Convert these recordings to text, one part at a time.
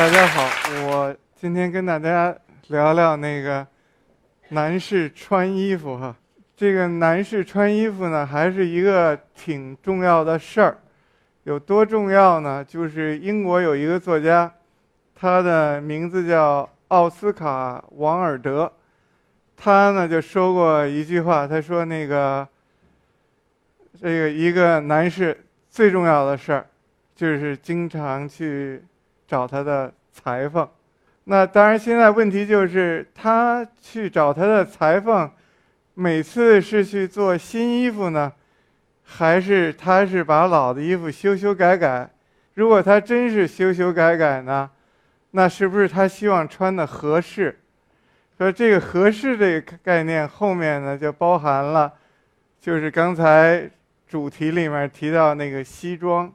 大家好，我今天跟大家聊聊那个男士穿衣服哈。这个男士穿衣服呢，还是一个挺重要的事儿。有多重要呢？就是英国有一个作家，他的名字叫奥斯卡·王尔德，他呢就说过一句话，他说那个这个一个男士最重要的事儿，就是经常去找他的裁缝。那当然，现在问题就是他去找他的裁缝，每次是去做新衣服呢？还是他是把老的衣服修修改改，如果他真是修修改改呢，那是不是他希望穿的合适？说这个合适这个概念后面呢，就包含了，就是刚才主题里面提到那个西装。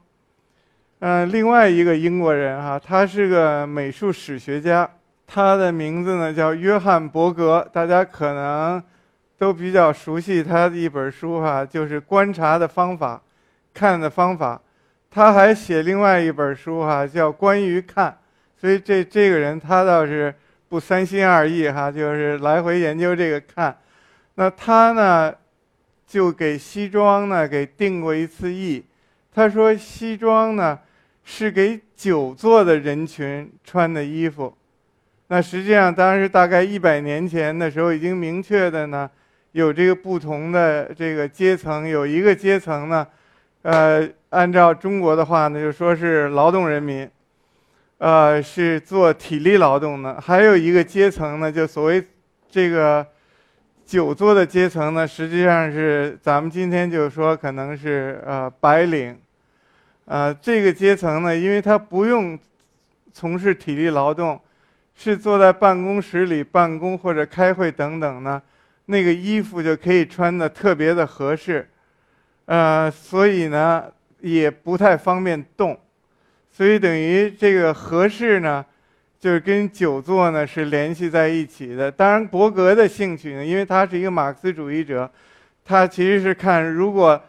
嗯，另外一个英国人哈，他是个美术史学家，他的名字呢叫约翰伯格，大家可能。都比较熟悉他的一本书哈，就是观察的方法，看的方法。他还写另外一本书哈，叫关于看。所以这这个人他倒是不三心二意哈，就是来回研究这个看。那他呢，就给西装呢给定过一次义。他说西装呢是给久坐的人群穿的衣服。那实际上当时大概一百年前的时候已经明确的呢。有这个不同的这个阶层，有一个阶层呢，呃，按照中国的话呢，就说是劳动人民，呃，是做体力劳动的；还有一个阶层呢，就所谓这个久坐的阶层呢，实际上是咱们今天就说可能是呃白领，呃，这个阶层呢，因为他不用从事体力劳动，是坐在办公室里办公或者开会等等呢。那个衣服就可以穿的特别的合适，呃，所以呢也不太方便动，所以等于这个合适呢，就是跟久坐呢是联系在一起的。当然，伯格的兴趣呢，因为他是一个马克思主义者，他其实是看如果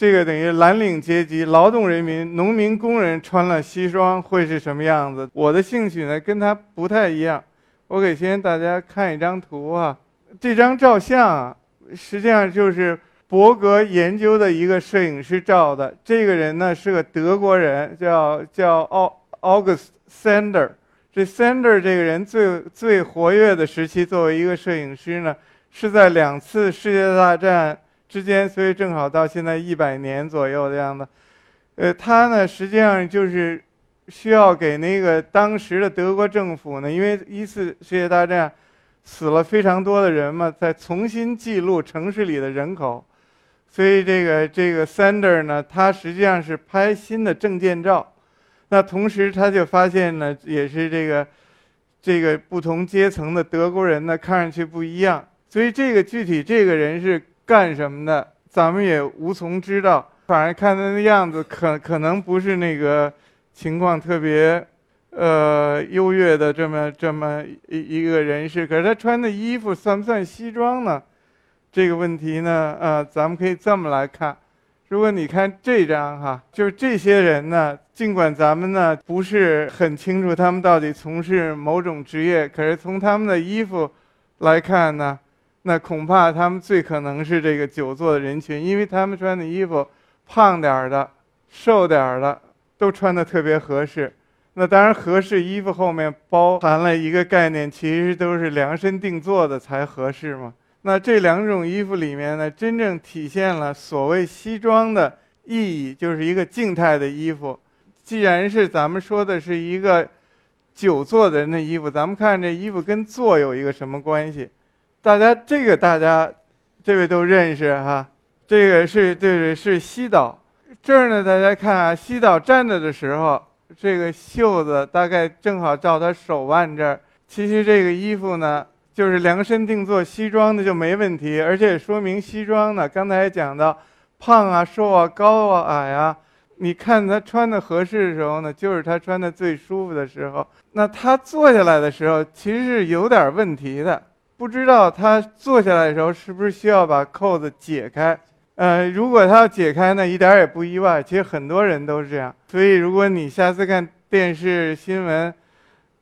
这个等于蓝领阶级、劳动人民、农民工人穿了西装会是什么样子。我的兴趣呢跟他不太一样，我给先大家看一张图啊。这张照相啊，实际上就是伯格研究的一个摄影师照的。这个人呢是个德国人，叫叫奥 August Sander。这 Sander 这个人最最活跃的时期，作为一个摄影师呢，是在两次世界大战之间，所以正好到现在一百年左右的样子。呃，他呢实际上就是需要给那个当时的德国政府呢，因为一次世界大战。死了非常多的人嘛，再重新记录城市里的人口，所以这个这个 Sander 呢，他实际上是拍新的证件照，那同时他就发现呢，也是这个这个不同阶层的德国人呢，看上去不一样，所以这个具体这个人是干什么的，咱们也无从知道，反正看他的样子，可可能不是那个情况特别。呃，优越的这么这么一一个人士，可是他穿的衣服算不算西装呢？这个问题呢，呃，咱们可以这么来看。如果你看这张哈，就是这些人呢，尽管咱们呢不是很清楚他们到底从事某种职业，可是从他们的衣服来看呢，那恐怕他们最可能是这个久坐的人群，因为他们穿的衣服，胖点儿的、瘦点儿的都穿的特别合适。那当然，合适衣服后面包含了一个概念，其实都是量身定做的才合适嘛。那这两种衣服里面呢，真正体现了所谓西装的意义，就是一个静态的衣服。既然是咱们说的是一个久坐的人的衣服，咱们看这衣服跟坐有一个什么关系？大家这个大家这位都认识哈，这个是对是西岛。这儿呢，大家看啊，西岛站着的时候。这个袖子大概正好照他手腕这儿。其实这个衣服呢，就是量身定做西装的就没问题，而且说明西装呢，刚才讲到，胖啊、瘦啊、高啊、矮啊，你看他穿的合适的时候呢，就是他穿的最舒服的时候。那他坐下来的时候，其实是有点问题的，不知道他坐下来的时候是不是需要把扣子解开。呃，如果他要解开呢，一点也不意外。其实很多人都是这样。所以，如果你下次看电视新闻，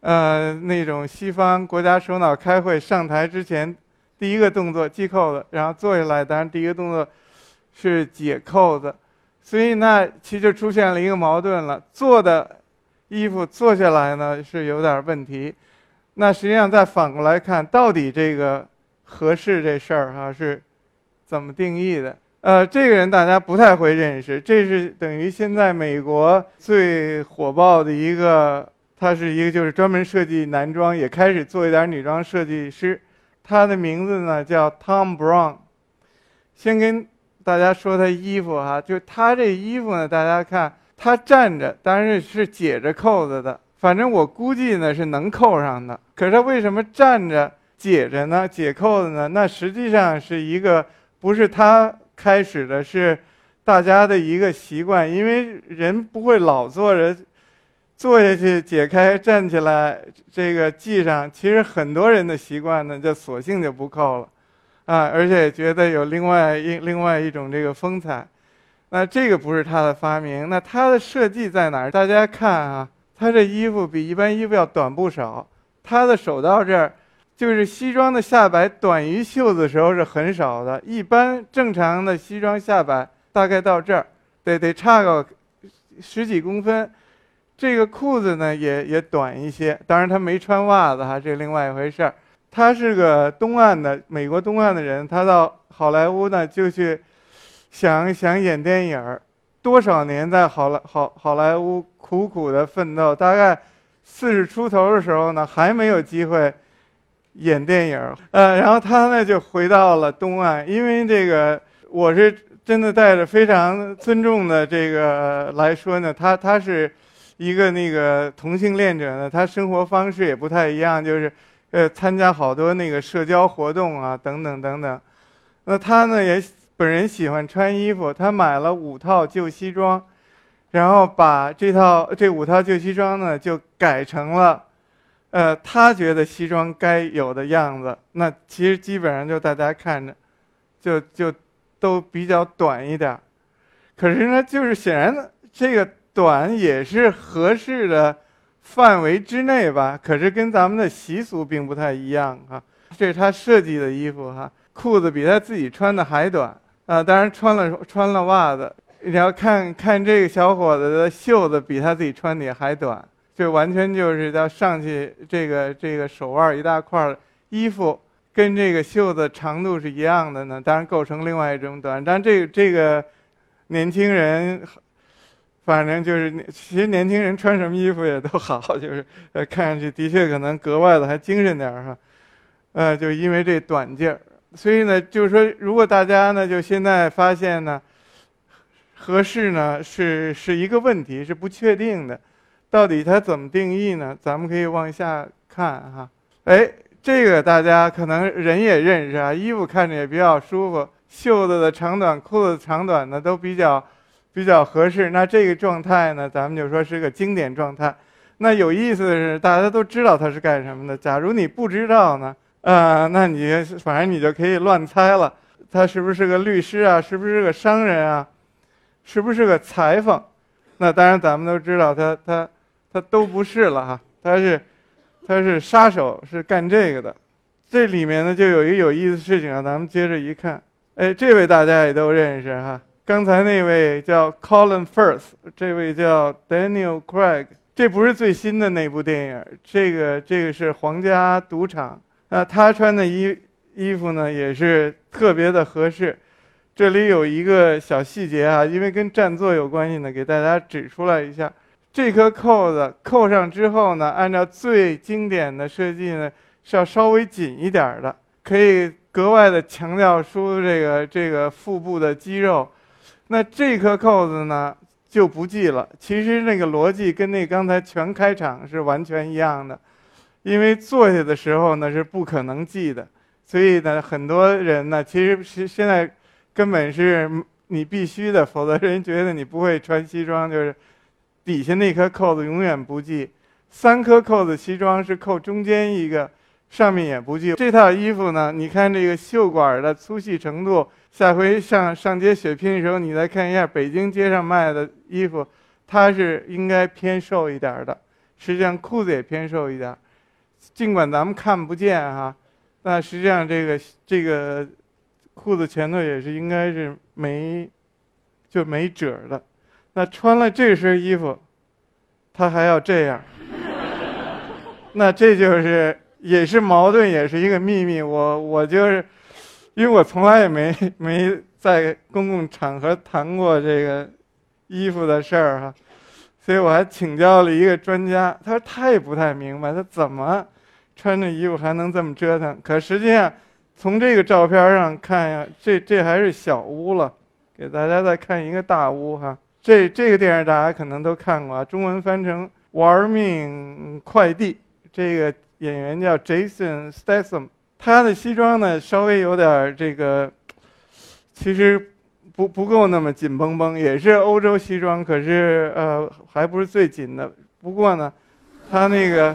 呃，那种西方国家首脑开会上台之前，第一个动作系扣子，然后坐下来，当然第一个动作是解扣子，所以那其实就出现了一个矛盾了：坐的衣服坐下来呢是有点问题。那实际上再反过来看，到底这个合适这事儿哈是怎么定义的？呃，这个人大家不太会认识，这是等于现在美国最火爆的一个。他是一个就是专门设计男装，也开始做一点女装设计师。他的名字呢叫 Tom Brown。先跟大家说他衣服哈，就他这衣服呢，大家看他站着，当然是解着扣子的。反正我估计呢是能扣上的。可是他为什么站着解着呢？解扣子呢？那实际上是一个不是他开始的，是大家的一个习惯，因为人不会老坐着。坐下去，解开，站起来，这个系上。其实很多人的习惯呢，就索性就不扣了，啊，而且觉得有另外一另外一种这个风采。那这个不是他的发明，那他的设计在哪儿？大家看啊，他这衣服比一般衣服要短不少。他的手到这儿，就是西装的下摆短于袖子的时候是很少的，一般正常的西装下摆大概到这儿，得得差个十几公分。这个裤子呢也也短一些，当然他没穿袜子哈，这是另外一回事儿。他是个东岸的美国东岸的人，他到好莱坞呢就去想想演电影儿，多少年在好莱好好莱坞苦苦的奋斗，大概四十出头的时候呢还没有机会演电影，呃，然后他呢就回到了东岸，因为这个我是真的带着非常尊重的这个来说呢，他他是。一个那个同性恋者呢，他生活方式也不太一样，就是，呃，参加好多那个社交活动啊，等等等等。那他呢也本人喜欢穿衣服，他买了五套旧西装，然后把这套这五套旧西装呢就改成了，呃，他觉得西装该有的样子。那其实基本上就大家看着，就就都比较短一点。可是呢，就是显然这个。短也是合适的范围之内吧，可是跟咱们的习俗并不太一样哈。这是他设计的衣服哈，裤子比他自己穿的还短啊，当然穿了穿了袜子。你要看看这个小伙子的袖子比他自己穿的还短，这完全就是要上去这个这个手腕一大块衣服跟这个袖子长度是一样的呢，当然构成另外一种短。但这个这个年轻人。反正就是，其实年轻人穿什么衣服也都好，就是呃，看上去的确可能格外的还精神点儿哈，呃，就因为这短劲儿，所以呢，就是说，如果大家呢就现在发现呢，合适呢是是一个问题，是不确定的，到底它怎么定义呢？咱们可以往下看哈，哎，这个大家可能人也认识啊，衣服看着也比较舒服，袖子的长短、裤子长短呢都比较。比较合适，那这个状态呢，咱们就说是个经典状态。那有意思的是，大家都知道他是干什么的。假如你不知道呢，呃，那你反正你就可以乱猜了。他是不是个律师啊？是不是个商人啊？是不是个裁缝？那当然，咱们都知道他他他都不是了哈。他是他是杀手，是干这个的。这里面呢，就有一个有意思的事情啊。咱们接着一看，哎，这位大家也都认识哈。刚才那位叫 Colin Firth，这位叫 Daniel Craig，这不是最新的那部电影，这个这个是《皇家赌场》。那他穿的衣衣服呢，也是特别的合适。这里有一个小细节啊，因为跟占座有关系呢，给大家指出来一下。这颗扣子扣上之后呢，按照最经典的设计呢，是要稍微紧一点的，可以格外的强调出这个这个腹部的肌肉。那这颗扣子呢就不系了。其实那个逻辑跟那刚才全开场是完全一样的，因为坐下的时候呢是不可能系的，所以呢很多人呢其实是现在根本是你必须的，否则人觉得你不会穿西装，就是底下那颗扣子永远不系。三颗扣子西装是扣中间一个，上面也不系。这套衣服呢，你看这个袖管的粗细程度。下回上上街血拼的时候，你再看一下北京街上卖的衣服，它是应该偏瘦一点的，实际上裤子也偏瘦一点，尽管咱们看不见哈，那实际上这个这个裤子前头也是应该是没就没褶的。那穿了这身衣服，他还要这样，那这就是也是矛盾，也是一个秘密。我我就是，因为我从来也没 没在公共场合谈过这个衣服的事儿哈。所以我还请教了一个专家，他说他也不太明白，他怎么穿着衣服还能这么折腾？可实际上，从这个照片上看呀，这这还是小屋了。给大家再看一个大屋哈，这这个电影大家可能都看过啊，中文翻成《玩命快递》。这个演员叫 Jason Statham，他的西装呢稍微有点这个，其实。不不够那么紧绷绷，也是欧洲西装，可是呃还不是最紧的。不过呢，他那个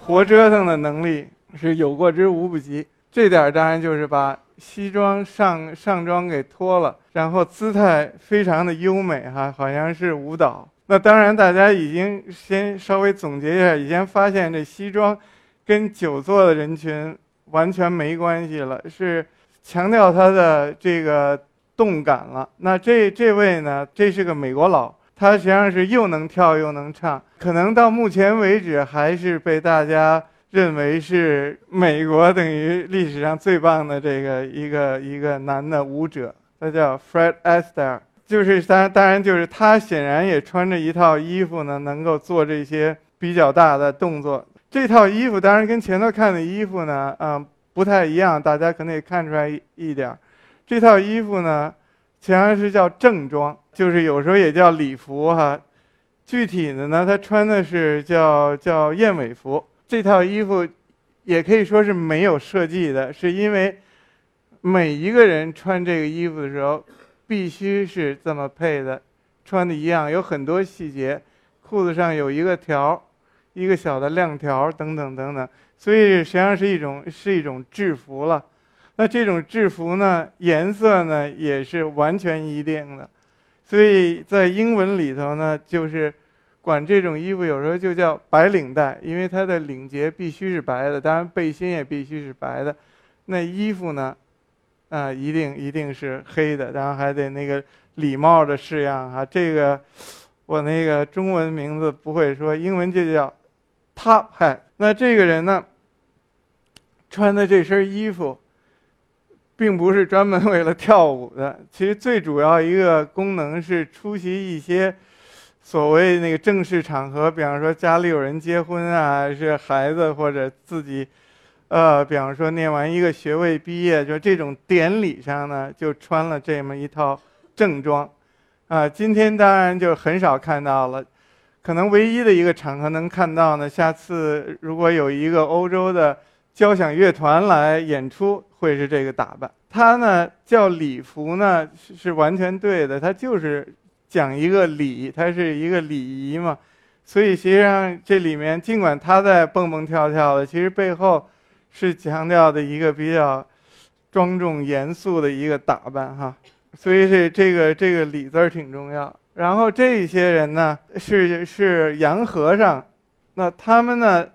活折腾的能力是有过之无不及。这点当然就是把西装上上装给脱了，然后姿态非常的优美哈，好像是舞蹈。那当然大家已经先稍微总结一下，已经发现这西装跟久坐的人群完全没关系了，是强调他的这个。动感了，那这这位呢？这是个美国佬，他实际上是又能跳又能唱，可能到目前为止还是被大家认为是美国等于历史上最棒的这个一个一个男的舞者。他叫 Fred Astaire，就是当当然就是他显然也穿着一套衣服呢，能够做这些比较大的动作。这套衣服当然跟前头看的衣服呢，嗯，不太一样，大家可能也看出来一点。这套衣服呢，实际上是叫正装，就是有时候也叫礼服哈。具体的呢，他穿的是叫叫燕尾服。这套衣服也可以说是没有设计的，是因为每一个人穿这个衣服的时候，必须是这么配的，穿的一样，有很多细节，裤子上有一个条，一个小的亮条等等等等，所以实际上是一种是一种制服了。那这种制服呢，颜色呢也是完全一定的，所以在英文里头呢，就是管这种衣服有时候就叫白领带，因为它的领结必须是白的，当然背心也必须是白的。那衣服呢，啊，一定一定是黑的，然后还得那个礼帽的式样哈。这个我那个中文名字不会说，英文就叫 top hat。那这个人呢，穿的这身衣服。并不是专门为了跳舞的，其实最主要一个功能是出席一些所谓那个正式场合，比方说家里有人结婚啊，是孩子或者自己，呃，比方说念完一个学位毕业，就这种典礼上呢，就穿了这么一套正装，啊，今天当然就很少看到了，可能唯一的一个场合能看到呢，下次如果有一个欧洲的。交响乐团来演出会是这个打扮，它呢叫礼服呢是是完全对的，它就是讲一个礼，它是一个礼仪嘛，所以实际上这里面尽管他在蹦蹦跳跳的，其实背后是强调的一个比较庄重严肃的一个打扮哈，所以这这个这个礼字儿挺重要。然后这些人呢是是洋和尚，那他们呢？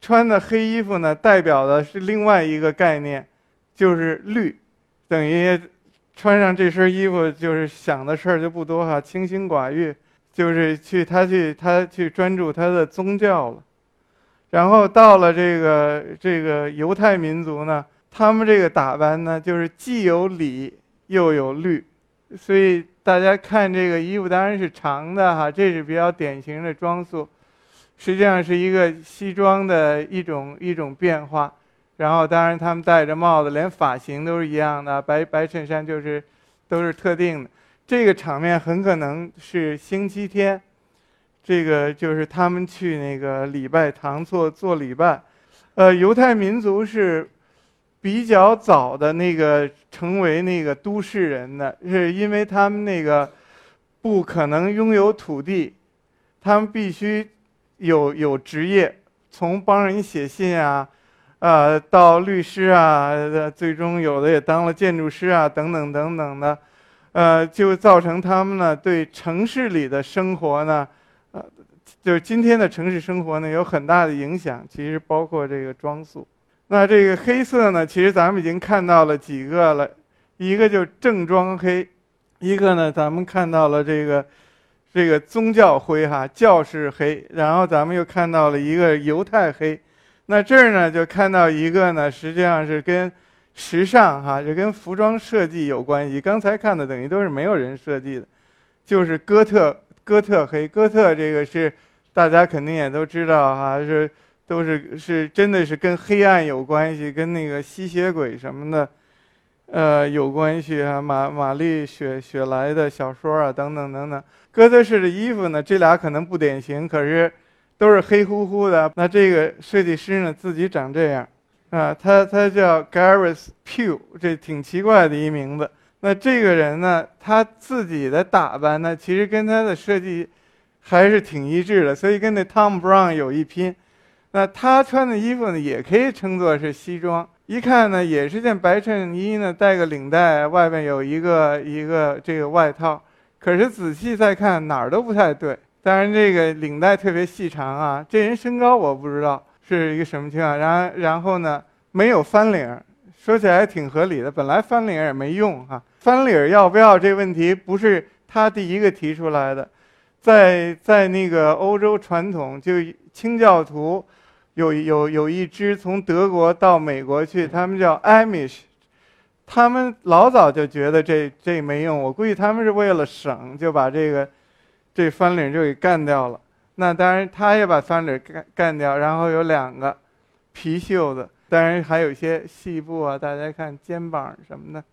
穿的黑衣服呢，代表的是另外一个概念，就是律，等于穿上这身衣服，就是想的事儿就不多哈，清心寡欲，就是去他去他去专注他的宗教了。然后到了这个这个犹太民族呢，他们这个打扮呢，就是既有礼又有律，所以大家看这个衣服当然是长的哈，这是比较典型的装束。实际上是一个西装的一种一种变化，然后当然他们戴着帽子，连发型都是一样的，白白衬衫就是都是特定的。这个场面很可能是星期天，这个就是他们去那个礼拜堂做做礼拜。呃，犹太民族是比较早的那个成为那个都市人的，是因为他们那个不可能拥有土地，他们必须。有有职业，从帮人写信啊，呃，到律师啊，最终有的也当了建筑师啊，等等等等的，呃，就造成他们呢对城市里的生活呢，呃，就是今天的城市生活呢有很大的影响，其实包括这个装束。那这个黑色呢，其实咱们已经看到了几个了，一个就是正装黑，一个呢咱们看到了这个这个宗教灰哈，教士黑，然后咱们又看到了一个犹太黑。那这儿呢就看到一个呢，实际上是跟时尚哈，就跟服装设计有关系。刚才看的等于都是没有人设计的，就是哥特哥特黑。哥特这个是大家肯定也都知道哈，是都是是真的是跟黑暗有关系，跟那个吸血鬼什么的，呃有关系啊。玛玛丽雪雪莱的小说啊等等等等。哥特式的衣服呢，这俩可能不典型，可是都是黑乎乎的。那这个设计师呢自己长这样。啊，他他叫 Gareth Pugh，这挺奇怪的一名字。那这个人呢，他自己的打扮呢，其实跟他的设计还是挺一致的，所以跟那 Tom Brown 有一拼。那他穿的衣服呢，也可以称作是西装。一看呢，也是件白衬衣呢，带个领带，外面有一个一个这个外套。可是仔细再看，哪儿都不太对。当然，这个领带特别细长啊。这人身高我不知道。是一个什么情况？然然后呢，没有翻领，说起来挺合理的。本来翻领也没用哈，翻领要不要这问题不是他第一个提出来的，在在那个欧洲传统，就清教徒有有有一支从德国到美国去，他们叫 Amish，他们老早就觉得这这没用，我估计他们是为了省，就把这个这翻领就给干掉了。那当然，他也把翻领干干掉，然后有两个皮袖子，当然还有一些细布啊。大家看肩膀什么的，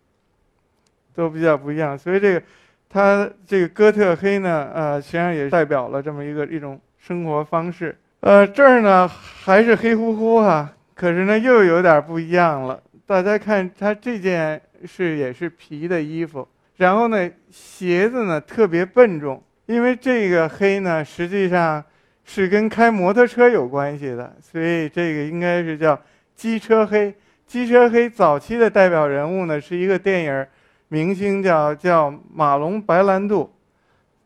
都比较不一样。所以这个，他这个哥特黑呢，呃，实际上也代表了这么一个一种生活方式。呃，这儿呢还是黑乎乎哈，可是呢又有点不一样了。大家看他这件是也是皮的衣服，然后呢鞋子呢特别笨重。因为这个黑呢，实际上是跟开摩托车有关系的，所以这个应该是叫机车黑。机车黑早期的代表人物呢，是一个电影明星，叫叫马龙白兰度，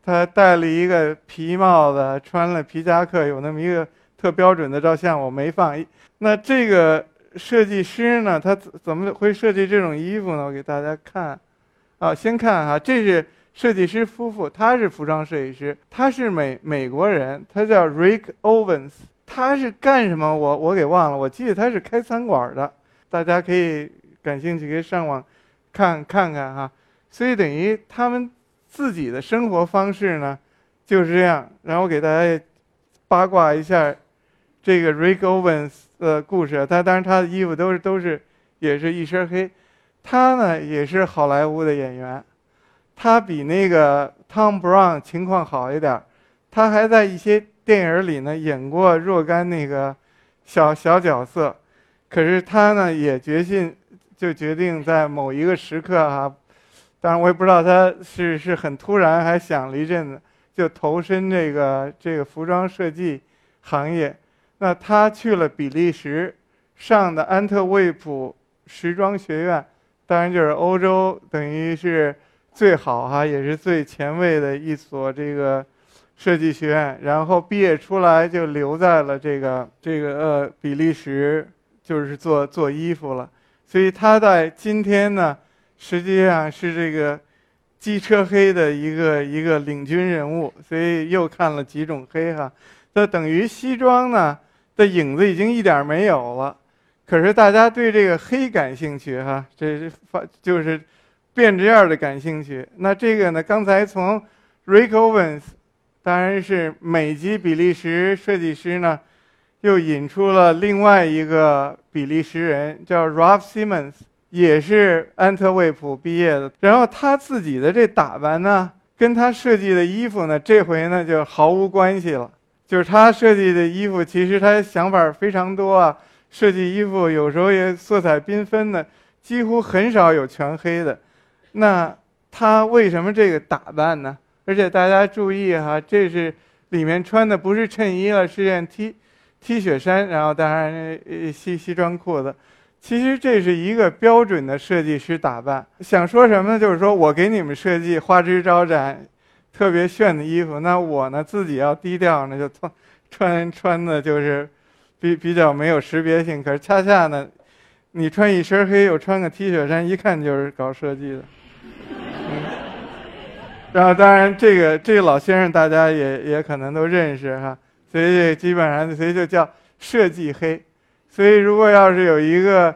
他戴了一个皮帽子，穿了皮夹克，有那么一个特标准的照相，我没放。那这个设计师呢，他怎么会设计这种衣服呢？我给大家看，啊，先看哈，这是。设计师夫妇，他是服装设计师，他是美美国人，他叫 Rick Owens，他是干什么？我我给忘了，我记得他是开餐馆的，大家可以感兴趣可以上网看看看哈。所以等于他们自己的生活方式呢就是这样。然后给大家八卦一下这个 Rick Owens 的故事，他当然他的衣服都是都是也是一身黑，他呢也是好莱坞的演员。他比那个 Tom Brown 情况好一点，他还在一些电影里呢演过若干那个小小角色，可是他呢也决心就决定在某一个时刻哈，当然我也不知道他是是很突然还想了一阵子，就投身这个这个服装设计行业。那他去了比利时，上的安特卫普时装学院，当然就是欧洲等于是。最好哈，也是最前卫的一所这个设计学院。然后毕业出来就留在了这个这个呃比利时，就是做做衣服了。所以他在今天呢，实际上是这个机车黑的一个一个领军人物。所以又看了几种黑哈，那等于西装呢的影子已经一点没有了。可是大家对这个黑感兴趣哈，这是发就是。变着样的感兴趣，那这个呢？刚才从 Rick Owens，当然是美籍比利时设计师呢，又引出了另外一个比利时人，叫 Ralph Simmons，也是安特卫普毕业的。然后他自己的这打扮呢，跟他设计的衣服呢，这回呢就毫无关系了。就是他设计的衣服，其实他想法非常多啊，设计衣服有时候也色彩缤纷的，几乎很少有全黑的。那他为什么这个打扮呢？而且大家注意哈，这是里面穿的不是衬衣了，是件 T T 恤衫，然后当然西西装裤子。其实这是一个标准的设计师打扮。想说什么呢？就是说我给你们设计花枝招展、特别炫的衣服。那我呢自己要低调呢，就穿穿穿的就是比比较没有识别性。可是恰恰呢，你穿一身黑，又穿个 T 恤衫，一看就是搞设计的。然后当然这个这个老先生大家也也可能都认识哈，所以基本上所以就叫设计黑。所以如果要是有一个。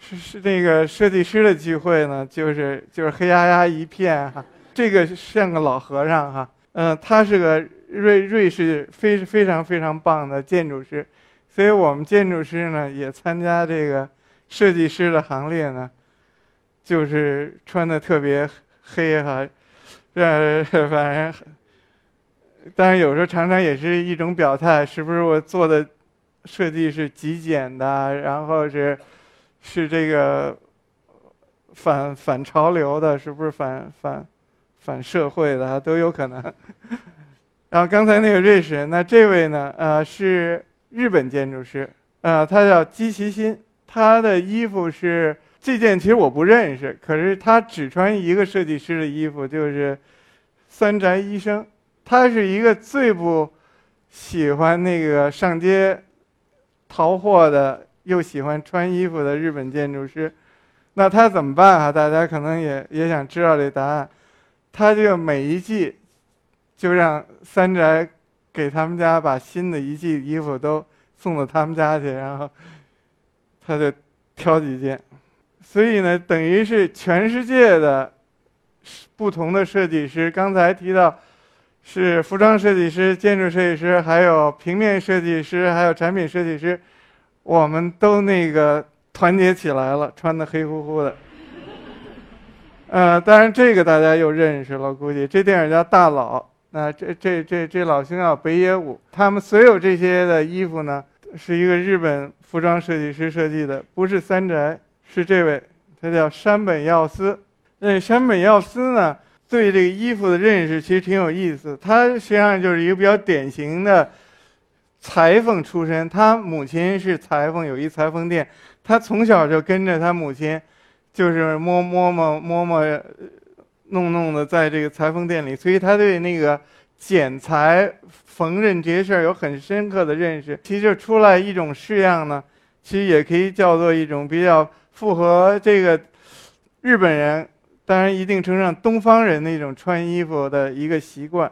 是是那个设计师的聚会呢，就是就是黑压压一片哈，这个像个老和尚哈，嗯，他是个瑞瑞士非非常非常棒的建筑师，所以我们建筑师呢也参加这个设计师的行列呢，就是穿的特别黑哈，这反正，但是有时候常常也是一种表态，是不是我做的设计是极简的，然后是。是这个反反潮流的，是不是反反反社会的都有可能。然后刚才那个瑞士人，那这位呢？呃，是日本建筑师，呃，他叫基其新，他的衣服是这件，其实我不认识，可是他只穿一个设计师的衣服，就是三宅医生。他是一个最不喜欢那个上街淘货的。又喜欢穿衣服的日本建筑师，那他怎么办啊？大家可能也也想知道这答案。他就每一季就让三宅给他们家把新的一季衣服都送到他们家去，然后他就挑几件。所以呢，等于是全世界的不同的设计师，刚才提到是服装设计师、建筑设计师，还有平面设计师，还有产品设计师。我们都那个团结起来了，穿的黑乎乎的。呃，当然这个大家又认识了，估计这电影叫《大佬》。那这这这这老兄叫北野武，他们所有这些的衣服呢，是一个日本服装设计师设计的，不是三宅，是这位，他叫山本耀司。那山本耀司呢，对这个衣服的认识其实挺有意思，他实际上就是一个比较典型的。裁缝出身，他母亲是裁缝，有一裁缝店。他从小就跟着他母亲，就是摸摸摸摸摸弄弄的，在这个裁缝店里，所以他对那个剪裁、缝纫这些事儿有很深刻的认识。其实出来一种式样呢，其实也可以叫做一种比较符合这个日本人，当然一定程度上东方人的一种穿衣服的一个习惯。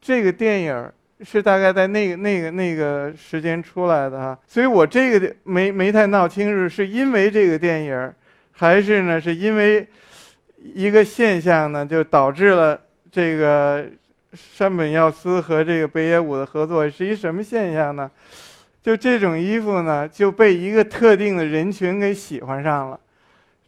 这个电影是大概在那个那个那个时间出来的哈，所以我这个没没太闹清楚，是因为这个电影，还是呢是因为一个现象呢，就导致了这个山本耀司和这个北野武的合作是一什么现象呢？就这种衣服呢就被一个特定的人群给喜欢上了。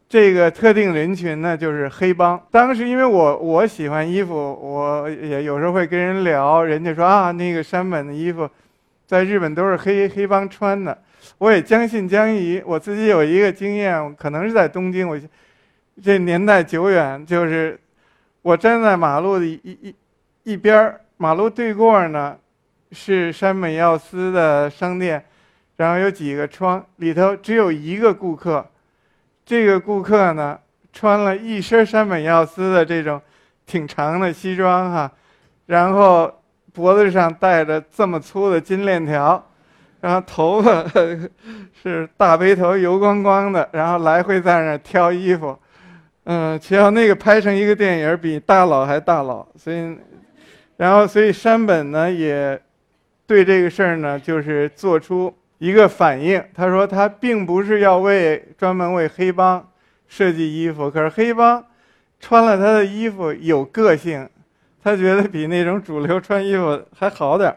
这个特定人群呢，就是黑帮。当时因为我我喜欢衣服，我也有时候会跟人聊，人家说啊，那个山本的衣服，在日本都是黑黑帮穿的。我也将信将疑。我自己有一个经验，可能是在东京，我这年代久远，就是我站在马路的一一一边马路对过呢，是山本耀司的商店，然后有几个窗，里头只有一个顾客。这个顾客呢，穿了一身山本耀司的这种挺长的西装哈，然后脖子上戴着这么粗的金链条，然后头发是大背头油光光的，然后来回在那挑衣服，嗯，只要那个拍成一个电影比大佬还大佬，所以，然后所以山本呢也对这个事儿呢就是做出。一个反应，他说他并不是要为专门为黑帮设计衣服，可是黑帮穿了他的衣服有个性，他觉得比那种主流穿衣服还好点儿，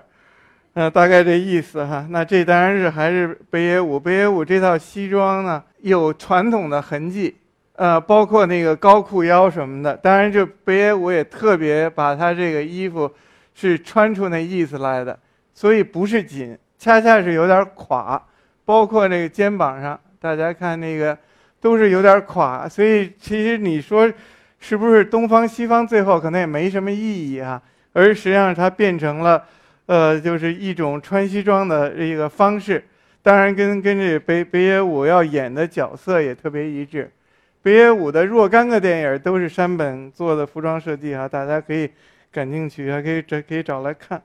呃，大概这意思哈。那这当然是还是北野武，北野武这套西装呢有传统的痕迹，呃，包括那个高裤腰什么的。当然，这北野武也特别把他这个衣服是穿出那意思来的，所以不是紧。恰恰是有点垮，包括那个肩膀上，大家看那个都是有点垮，所以其实你说是不是东方西方最后可能也没什么意义啊，而实际上它变成了，呃，就是一种穿西装的这个方式，当然跟跟这北北野武要演的角色也特别一致，北野武的若干个电影都是山本做的服装设计啊，大家可以感兴趣，还可以找可以找来看。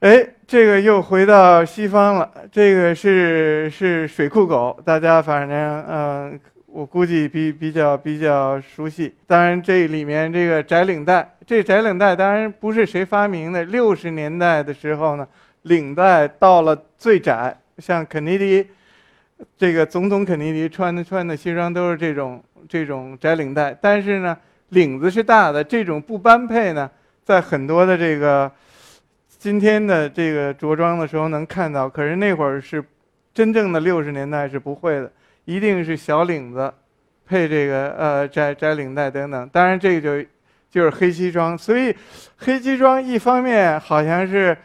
哎，这个又回到西方了。这个是是水库狗，大家反正嗯，我估计比比较比较熟悉。当然，这里面这个窄领带，这窄领带当然不是谁发明的。六十年代的时候呢，领带到了最窄，像肯尼迪，这个总统肯尼迪穿的穿的西装都是这种这种窄领带，但是呢，领子是大的。这种不般配呢，在很多的这个。今天的这个着装的时候能看到，可是那会儿是真正的六十年代是不会的，一定是小领子，配这个呃窄窄领带等等。当然这个就就是黑西装，所以黑西装一方面好像是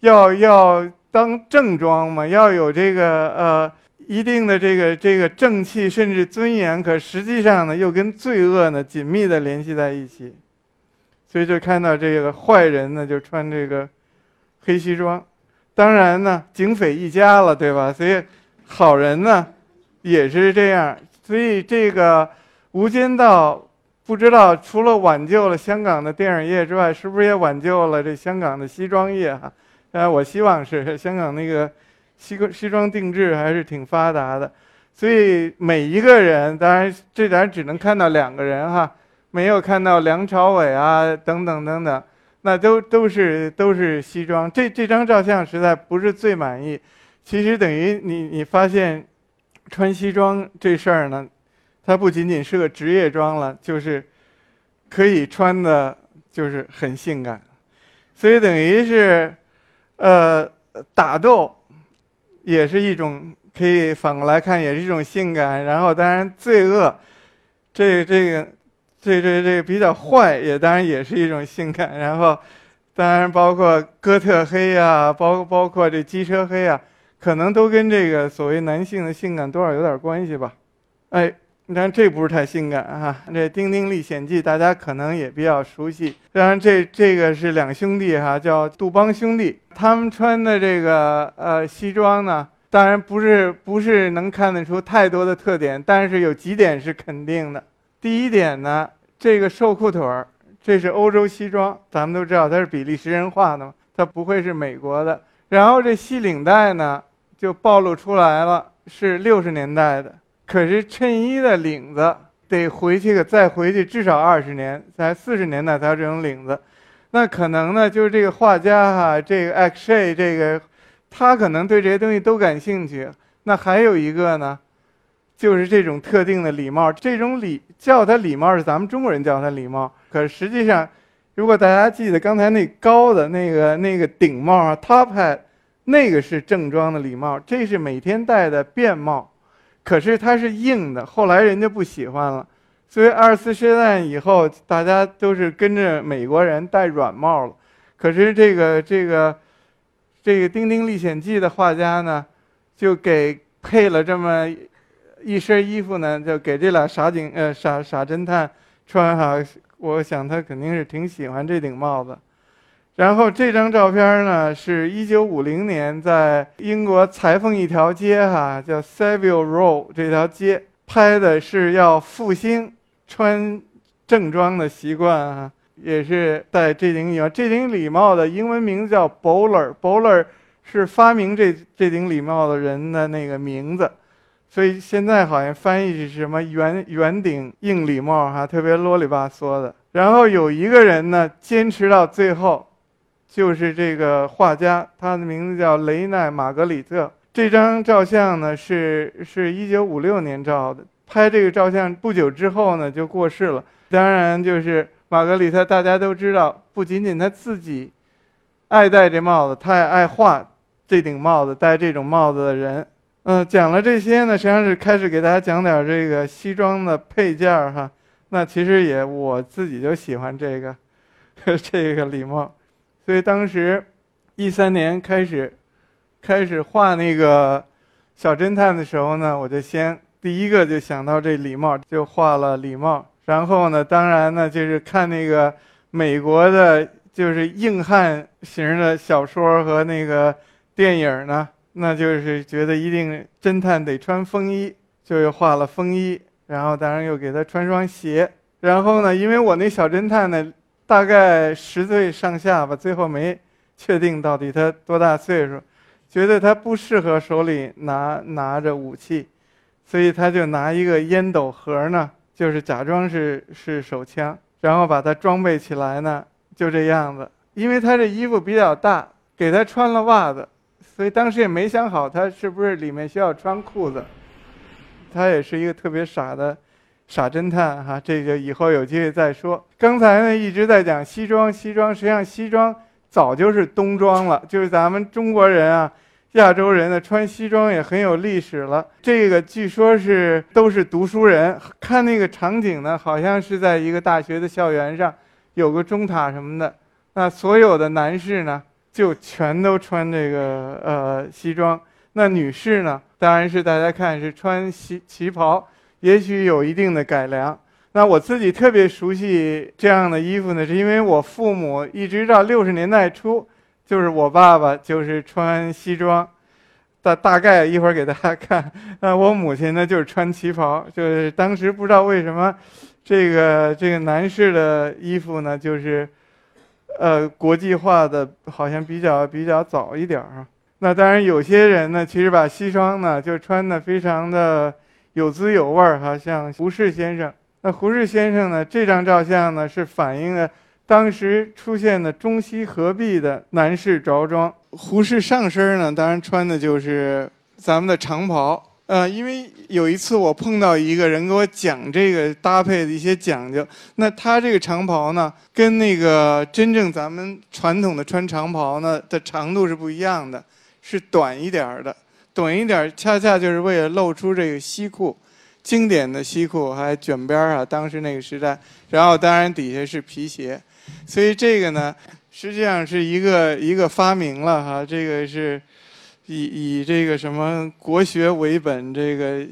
要要当正装嘛，要有这个呃一定的这个这个正气甚至尊严，可实际上呢又跟罪恶呢紧密的联系在一起，所以就看到这个坏人呢就穿这个。黑西装，当然呢，警匪一家了，对吧？所以好人呢，也是这样。所以这个《无间道》，不知道除了挽救了香港的电影业之外，是不是也挽救了这香港的西装业？哈，呃，我希望是香港那个西西装定制还是挺发达的。所以每一个人，当然这咱只能看到两个人哈，没有看到梁朝伟啊，等等等等。那都都是都是西装，这这张照相实在不是最满意。其实等于你你发现，穿西装这事儿呢，它不仅仅是个职业装了，就是可以穿的，就是很性感。所以等于是，呃，打斗也是一种可以反过来看，也是一种性感。然后当然罪恶，这这个。这这这比较坏，也当然也是一种性感。然后，当然包括哥特黑啊，包包括这机车黑啊，可能都跟这个所谓男性的性感多少有点关系吧。哎，你看这不是太性感哈。这《丁丁历险记》大家可能也比较熟悉。当然这这个是两兄弟哈，叫杜邦兄弟，他们穿的这个呃西装呢，当然不是不是能看得出太多的特点，但是有几点是肯定的。第一点呢，这个瘦裤腿儿，这是欧洲西装，咱们都知道它是比利时人画的嘛，它不会是美国的。然后这细领带呢，就暴露出来了，是六十年代的。可是衬衣的领子得回去个再回去至少二十年，在四十年代才有这种领子。那可能呢，就是这个画家哈，这个 X Shay 这个，他可能对这些东西都感兴趣。那还有一个呢？就是这种特定的礼帽，这种礼叫它礼帽是咱们中国人叫它礼帽，可是实际上，如果大家记得刚才那高的那个那个顶帽啊，top hat，那个是正装的礼帽，这是每天戴的便帽，可是它是硬的，后来人家不喜欢了，所以二次世界大战以后，大家都是跟着美国人戴软帽了，可是这个这个这个《丁丁历险记》的画家呢，就给配了这么。一身衣服呢，就给这俩傻警呃傻傻侦探穿哈，我想他肯定是挺喜欢这顶帽子。然后这张照片呢，是一九五零年在英国裁缝一条街哈，叫 Saville Row 这条街拍的，是要复兴穿正装的习惯啊，也是戴这顶礼帽。这顶礼帽的英文名字叫 Bowler，Bowler 是发明这这顶礼帽的人的那个名字。所以现在好像翻译是什么圆圆顶硬礼帽哈，特别啰里吧嗦的。然后有一个人呢，坚持到最后，就是这个画家，他的名字叫雷奈玛格里特。这张照相呢是是一九五六年照的，拍这个照相不久之后呢就过世了。当然就是玛格里特，大家都知道，不仅仅他自己爱戴这帽子，他也爱画这顶帽子，戴这种帽子的人。嗯，讲了这些呢，实际上是开始给大家讲点这个西装的配件儿哈。那其实也我自己就喜欢这个，这个礼帽。所以当时一三年开始开始画那个小侦探的时候呢，我就先第一个就想到这礼帽，就画了礼帽。然后呢，当然呢就是看那个美国的，就是硬汉型的小说和那个电影呢。那就是觉得一定侦探得穿风衣，就又画了风衣，然后当然又给他穿双鞋。然后呢，因为我那小侦探呢，大概十岁上下吧，最后没确定到底他多大岁数，觉得他不适合手里拿拿着武器，所以他就拿一个烟斗盒呢，就是假装是是手枪，然后把它装备起来呢，就这样子。因为他这衣服比较大，给他穿了袜子，所以当时也没想好他是不是里面需要穿裤子。他也是一个特别傻的。傻侦探哈，这个以后有机会再说。刚才呢一直在讲西装，西装实际上西装早就是冬装了，就是咱们中国人啊，亚洲人呢穿西装也很有历史了。这个据说是都是读书人，看那个场景呢，好像是在一个大学的校园上，有个钟塔什么的。那所有的男士呢，就全都穿这个呃西装，那女士呢，当然是大家看是穿旗旗袍。也许有一定的改良。那我自己特别熟悉这样的衣服呢，是因为我父母一直到六十年代初，就是我爸爸就是穿西装，大大概一会儿给大家看。那我母亲呢就是穿旗袍，就是当时不知道为什么，这个这个男士的衣服呢就是，呃，国际化的好像比较比较早一点儿啊。那当然有些人呢，其实把西装呢就穿的非常的。有滋有味儿哈，像胡适先生。那胡适先生呢？这张照相呢是反映了当时出现的中西合璧的男士着装。胡适上身呢，当然穿的就是咱们的长袍。呃，因为有一次我碰到一个人给我讲这个搭配的一些讲究。那他这个长袍呢，跟那个真正咱们传统的穿长袍呢的长度是不一样的，是短一点儿的。短一点儿，恰恰就是为了露出这个西裤，经典的西裤还卷边儿啊，当时那个时代。然后当然底下是皮鞋，所以这个呢，实际上是一个一个发明了哈。这个是以以这个什么国学为本，这个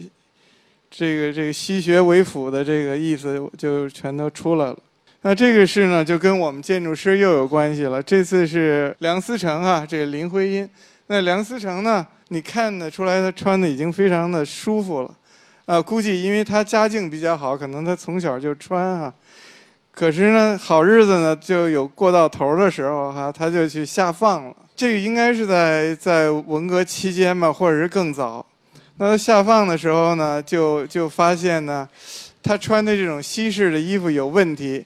这个这个西学为辅的这个意思就全都出来了。那这个事呢，就跟我们建筑师又有关系了。这次是梁思成啊，这个林徽因。那梁思成呢？你看得出来，他穿的已经非常的舒服了，啊，估计因为他家境比较好，可能他从小就穿哈。可是呢，好日子呢就有过到头的时候哈，他就去下放了。这个应该是在在文革期间吧，或者是更早。那他下放的时候呢，就就发现呢，他穿的这种西式的衣服有问题，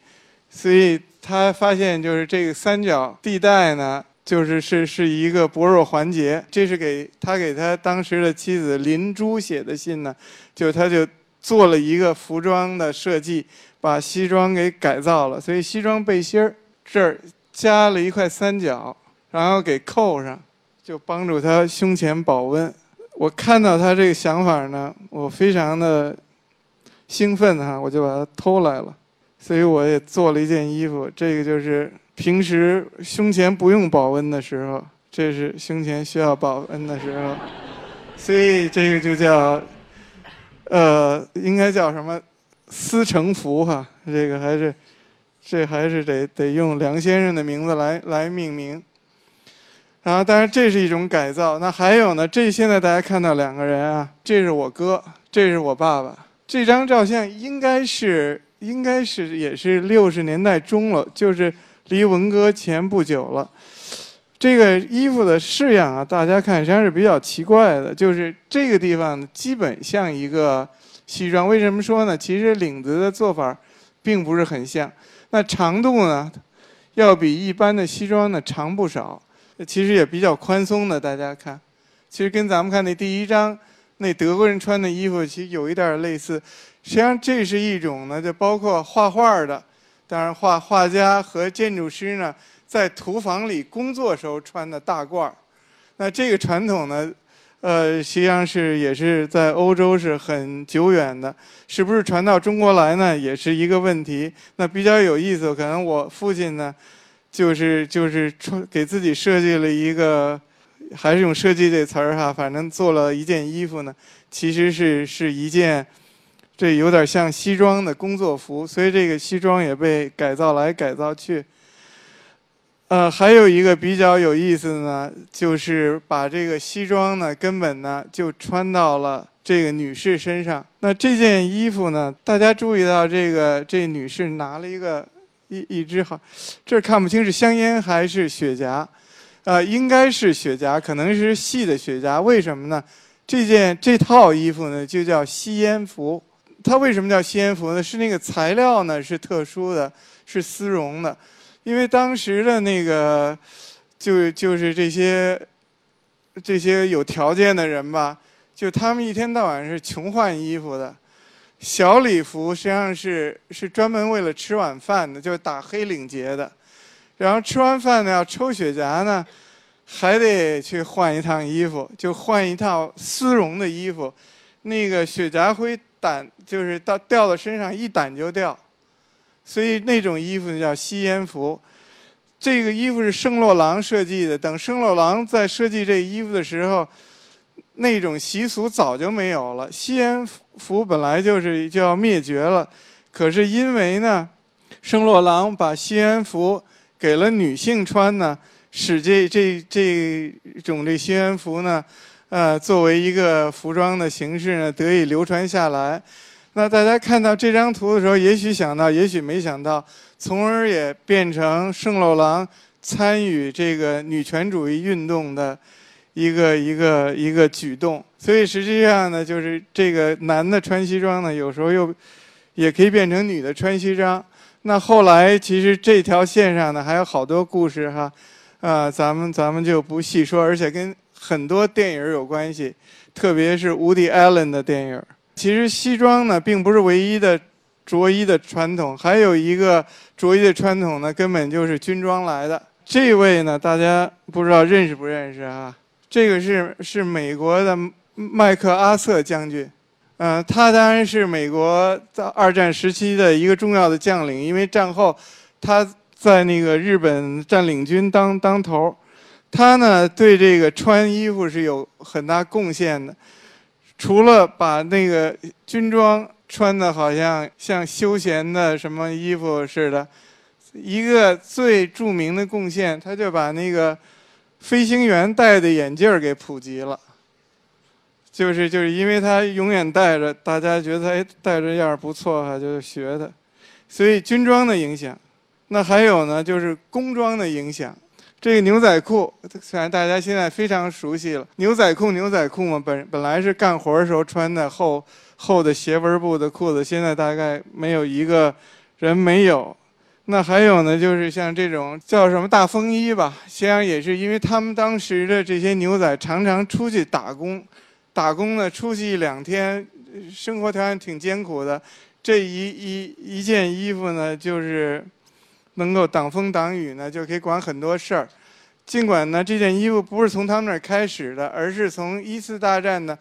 所以他发现就是这个三角地带呢。就是是是一个薄弱环节，这是给他给他当时的妻子林珠写的信呢，就他就做了一个服装的设计，把西装给改造了，所以西装背心儿这儿加了一块三角，然后给扣上，就帮助他胸前保温。我看到他这个想法呢，我非常的兴奋哈，我就把它偷来了，所以我也做了一件衣服，这个就是。平时胸前不用保温的时候，这是胸前需要保温的时候，所以这个就叫，呃，应该叫什么思成服哈？这个还是，这还是得得用梁先生的名字来来命名。然后，当然这是一种改造。那还有呢？这现在大家看到两个人啊，这是我哥，这是我爸爸。这张照相应该是应该是也是六十年代中了，就是。离文革前不久了，这个衣服的式样啊，大家看实际上是比较奇怪的。就是这个地方基本像一个西装，为什么说呢？其实领子的做法并不是很像。那长度呢，要比一般的西装呢长不少。其实也比较宽松的，大家看，其实跟咱们看那第一张那德国人穿的衣服其实有一点类似。实际上这是一种呢，就包括画画的。当然，画画家和建筑师呢，在图房里工作时候穿的大褂儿，那这个传统呢，呃，实际上是也是在欧洲是很久远的，是不是传到中国来呢，也是一个问题。那比较有意思，可能我父亲呢，就是就是穿给自己设计了一个，还是用设计这词儿哈，反正做了一件衣服呢，其实是是一件。这有点像西装的工作服，所以这个西装也被改造来改造去。呃，还有一个比较有意思的呢，就是把这个西装呢，根本呢就穿到了这个女士身上。那这件衣服呢，大家注意到这个这女士拿了一个一一只好，这看不清是香烟还是雪茄，呃，应该是雪茄，可能是细的雪茄。为什么呢？这件这套衣服呢就叫吸烟服。它为什么叫吸烟服呢？是那个材料呢是特殊的，是丝绒的。因为当时的那个就就是这些这些有条件的人吧，就他们一天到晚是穷换衣服的。小礼服实际上是是专门为了吃晚饭的，就是打黑领结的。然后吃完饭呢要抽雪茄呢，还得去换一趟衣服，就换一套丝绒的衣服。那个雪茄灰掸就是到掉到身上一掸就掉，所以那种衣服叫吸烟服。这个衣服是圣洛朗设计的。等圣洛朗在设计这衣服的时候。那种习俗早就没有了。吸烟服本来就是就要灭绝了，可是因为呢，圣洛朗把吸烟服给了女性穿呢，使这这这种这吸烟服呢，呃，作为一个服装的形式呢，得以流传下来。那大家看到这张图的时候，也许想到，也许没想到，从而也变成圣洛朗参与这个女权主义运动的。一个一个一个举动，所以实际上呢，就是这个男的穿西装呢，有时候又也可以变成女的穿西装。那后来其实这条线上呢，还有好多故事哈，啊，咱们咱们就不细说，而且跟很多电影有关系，特别是 Woody Allen 的电影。其实西装呢，并不是唯一的着衣的传统，还有一个着衣的传统呢，根本就是军装来的。这位呢，大家不知道认识不认识啊？这个是是美国的麦克阿瑟将军，嗯，他当然是美国在二战时期的一个重要的将领，因为战后他在那个日本占领军当当头，他呢对这个穿衣服是有很大贡献的，除了把那个军装穿的好像像休闲的什么衣服似的，一个最著名的贡献，他就把那个。飞行员戴的眼镜儿给普及了，就是就是因为他永远戴着，大家觉得哎戴着样儿不错哈，就学他。所以军装的影响，那还有呢，就是工装的影响。这个牛仔裤，虽然大家现在非常熟悉了，牛仔裤牛仔裤嘛，本本来是干活的时候穿的厚厚的斜纹布的裤子，现在大概没有一个人没有。那还有呢，就是像这种叫什么大风衣吧，实际上也是因为他们当时的这些牛仔常常出去打工，打工呢出去一两天，生活条件挺艰苦的，这一一一件衣服呢，就是能够挡风挡雨呢，就可以管很多事儿。尽管呢这件衣服不是从他们那儿开始的，而是从一次大战的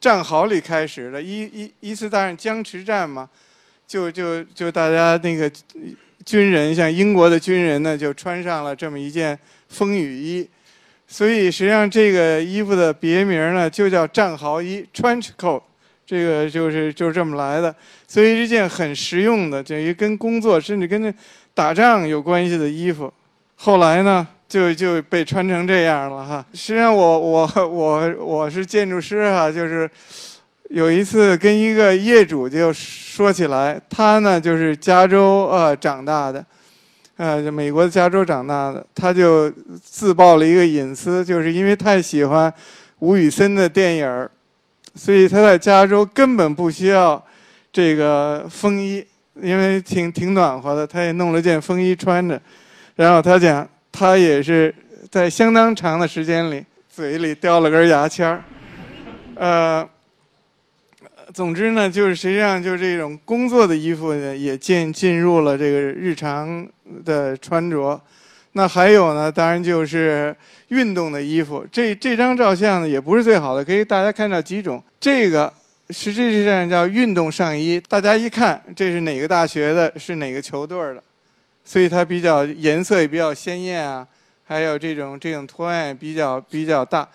战壕里开始的，一一一次大战僵持战嘛，就就就大家那个。军人像英国的军人呢，就穿上了这么一件风雨衣，所以实际上这个衣服的别名呢就叫战壕衣 （trench coat），这个就是就是这么来的。所以这件很实用的，等于跟工作甚至跟打仗有关系的衣服，后来呢就就被穿成这样了哈。实际上我我我我是建筑师哈，就是。有一次跟一个业主就说起来，他呢就是加州呃长大的，呃美国的加州长大的，他就自曝了一个隐私，就是因为太喜欢吴宇森的电影儿，所以他在加州根本不需要这个风衣，因为挺挺暖和的，他也弄了件风衣穿着，然后他讲他也是在相当长的时间里嘴里叼了根牙签儿，呃。总之呢，就是实际上就是这种工作的衣服呢，也进进入了这个日常的穿着。那还有呢，当然就是运动的衣服。这这张照相呢，也不是最好的，可以大家看到几种。这个实际上叫运动上衣，大家一看这是哪个大学的，是哪个球队的，所以它比较颜色也比较鲜艳啊，还有这种这种图案比较比较大，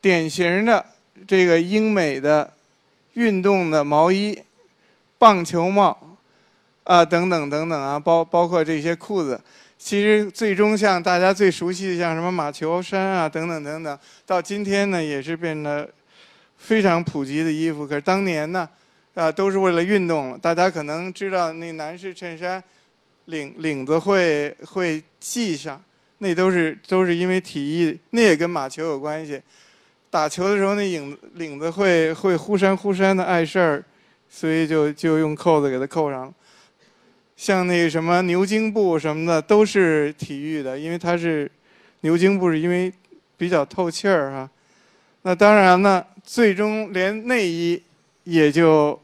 典型的这个英美的。运动的毛衣、棒球帽啊，等等等等啊，包包括这些裤子，其实最终像大家最熟悉的，像什么马球衫啊，等等等等，到今天呢，也是变得非常普及的衣服。可是当年呢，啊，都是为了运动。大家可能知道，那男士衬衫领领子会会系上，那都是都是因为体育，那也跟马球有关系。打球的时候那影领子会会忽闪忽闪的碍事儿，所以就就用扣子给它扣上了。像那什么牛津布什么的都是体育的，因为它是牛津布，是因为比较透气儿哈。那当然呢，最终连内衣也就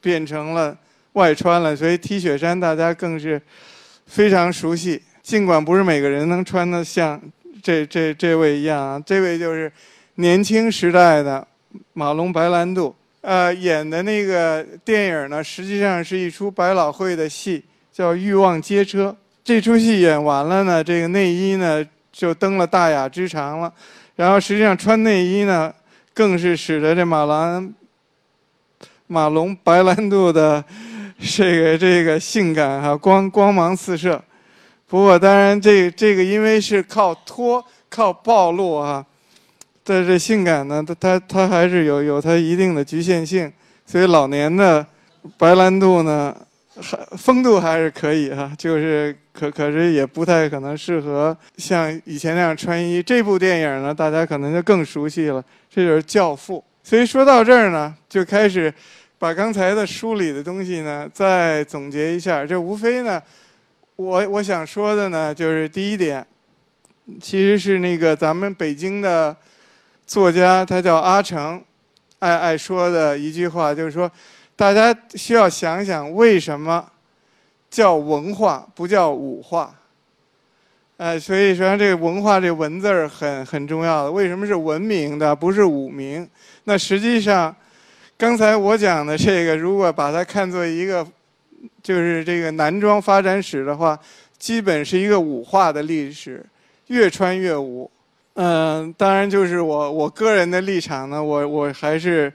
变成了外穿了，所以 T 恤衫大家更是非常熟悉。尽管不是每个人能穿得像这这这位一样啊，这位就是年轻时代的马龙白兰度，呃，演的那个电影呢，实际上是一出百老汇的戏，叫《欲望街车》。这出戏演完了呢，这个内衣呢就登了大雅之堂了。然后实际上穿内衣呢，更是使得这马兰马龙白兰度的这个这个性感哈光光芒四射。不过当然这这个因为是靠脱靠暴露啊，但这性感呢，它它它还是有有它一定的局限性。所以老年的白兰度呢。还风度还是可以哈，就是可可是也不太可能适合像以前那样穿衣。这部电影呢，大家可能就更熟悉了，这就是《教父》。所以说到这儿呢，就开始把刚才的书里的东西呢再总结一下。这无非呢，我我想说的呢，就是第一点，其实是那个咱们北京的作家，他叫阿城，爱爱说的一句话，就是说。大家需要想想，为什么叫文化不叫武化？呃，所以说这个文化这文字儿很很重要的。为什么是文明的，不是武明？那实际上，刚才我讲的这个，如果把它看作一个就是这个男装发展史的话，基本是一个武化的历史，越穿越武。嗯，当然就是我我个人的立场呢，我我还是。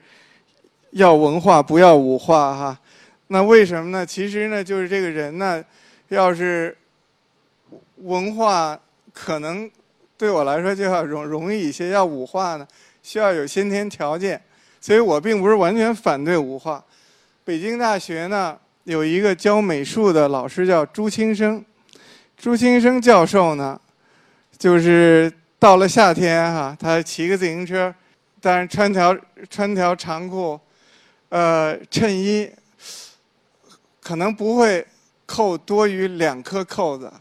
要文化不要武化哈，那为什么呢？其实呢，就是这个人呢，要是文化可能对我来说就要容容易一些，要武化呢，需要有先天条件，所以我并不是完全反对武化。北京大学呢有一个教美术的老师叫朱清生，朱清生教授呢，就是到了夏天哈，他骑个自行车，当然穿条穿条长裤。呃，衬衣可能不会扣多于两颗扣子，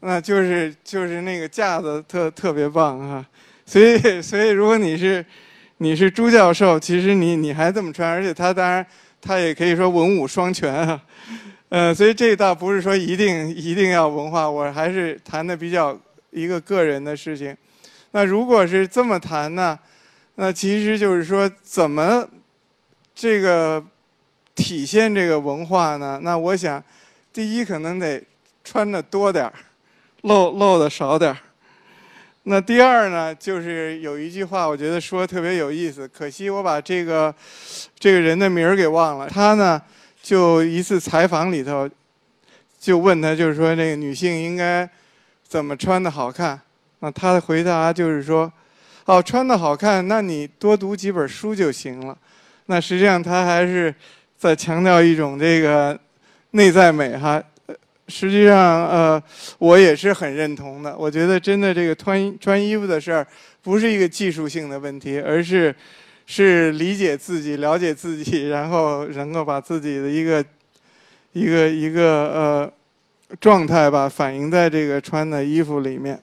那就是就是那个架子特特别棒啊！所以所以如果你是你是朱教授，其实你你还这么穿，而且他当然他也可以说文武双全啊。呃，所以这倒不是说一定一定要文化，我还是谈的比较一个个人的事情。那如果是这么谈呢，那其实就是说怎么？这个体现这个文化呢？那我想，第一可能得穿的多点儿，露露的少点儿。那第二呢，就是有一句话，我觉得说特别有意思。可惜我把这个这个人的名儿给忘了。他呢，就一次采访里头，就问他，就是说这个女性应该怎么穿的好看？那他的回答就是说，哦，穿的好看，那你多读几本书就行了。那实际上他还是在强调一种这个内在美哈。实际上，呃，我也是很认同的。我觉得真的这个穿穿衣服的事儿不是一个技术性的问题，而是是理解自己、了解自己，然后能够把自己的一个一个一个呃状态吧反映在这个穿的衣服里面。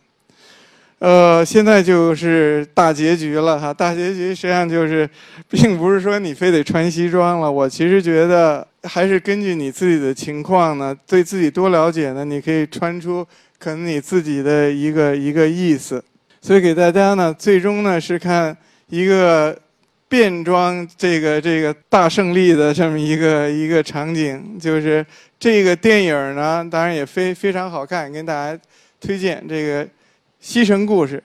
呃，现在就是大结局了哈。大结局实际上就是，并不是说你非得穿西装了。我其实觉得，还是根据你自己的情况呢，对自己多了解呢，你可以穿出可能你自己的一个一个意思。所以给大家呢，最终呢是看一个变装这个这个大胜利的这么一个一个场景。就是这个电影呢，当然也非非常好看，跟大家推荐这个。西城故事，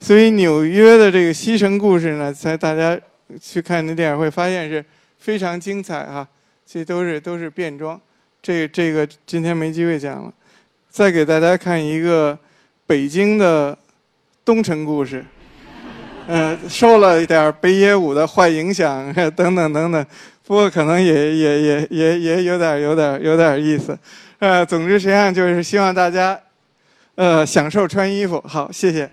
所以纽约的这个西城故事呢，在大家去看那电影会发现是非常精彩哈。这都是都是变装，这这个今天没机会讲了。再给大家看一个北京的东城故事，嗯，受了一点北野武的坏影响等等 等等，不过可能也也也也也有点有点有点意思。呃，总之实际上就是希望大家，呃，享受穿衣服。好，谢谢。